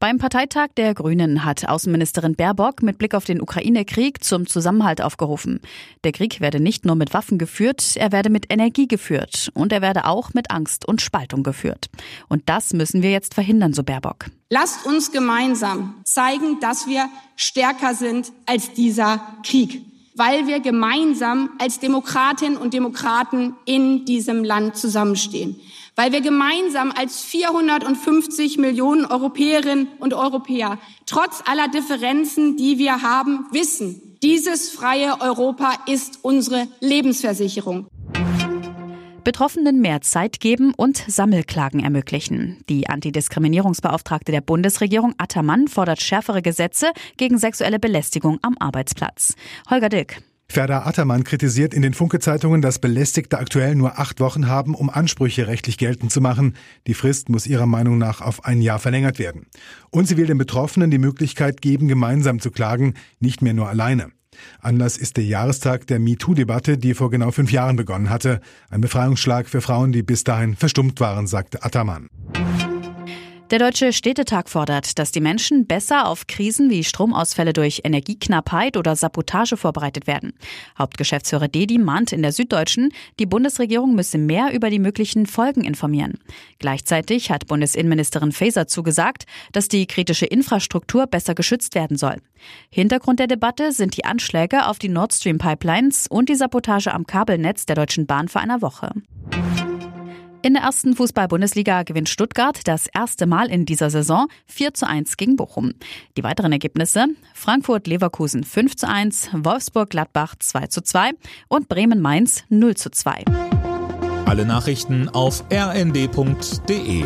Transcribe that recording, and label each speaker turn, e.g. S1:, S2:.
S1: Beim Parteitag der Grünen hat Außenministerin Baerbock mit Blick auf den Ukraine-Krieg zum Zusammenhalt aufgerufen. Der Krieg werde nicht nur mit Waffen geführt, er werde mit Energie geführt und er werde auch mit Angst und Spaltung geführt. Und das müssen wir jetzt verhindern, so Baerbock.
S2: Lasst uns gemeinsam zeigen, dass wir stärker sind als dieser Krieg, weil wir gemeinsam als Demokratinnen und Demokraten in diesem Land zusammenstehen weil wir gemeinsam als 450 Millionen Europäerinnen und Europäer trotz aller Differenzen, die wir haben, wissen, dieses freie Europa ist unsere Lebensversicherung.
S1: Betroffenen mehr Zeit geben und Sammelklagen ermöglichen. Die Antidiskriminierungsbeauftragte der Bundesregierung Attermann fordert schärfere Gesetze gegen sexuelle Belästigung am Arbeitsplatz. Holger Dilk.
S3: Ferda Attermann kritisiert in den Funke-Zeitungen, dass Belästigte aktuell nur acht Wochen haben, um Ansprüche rechtlich geltend zu machen. Die Frist muss ihrer Meinung nach auf ein Jahr verlängert werden. Und sie will den Betroffenen die Möglichkeit geben, gemeinsam zu klagen, nicht mehr nur alleine. Anlass ist der Jahrestag der MeToo-Debatte, die vor genau fünf Jahren begonnen hatte. Ein Befreiungsschlag für Frauen, die bis dahin verstummt waren, sagte Attermann.
S1: Der Deutsche Städtetag fordert, dass die Menschen besser auf Krisen wie Stromausfälle durch Energieknappheit oder Sabotage vorbereitet werden. Hauptgeschäftsführer Dedi mahnt in der Süddeutschen, die Bundesregierung müsse mehr über die möglichen Folgen informieren. Gleichzeitig hat Bundesinnenministerin Faeser zugesagt, dass die kritische Infrastruktur besser geschützt werden soll. Hintergrund der Debatte sind die Anschläge auf die Nord Stream Pipelines und die Sabotage am Kabelnetz der Deutschen Bahn vor einer Woche. In der ersten Fußball-Bundesliga gewinnt Stuttgart das erste Mal in dieser Saison 4 zu 1 gegen Bochum. Die weiteren Ergebnisse Frankfurt-Leverkusen 5 zu 1, Wolfsburg-Gladbach 2 zu 2 und Bremen-Mainz 0 zu 2.
S4: Alle Nachrichten auf rnd.de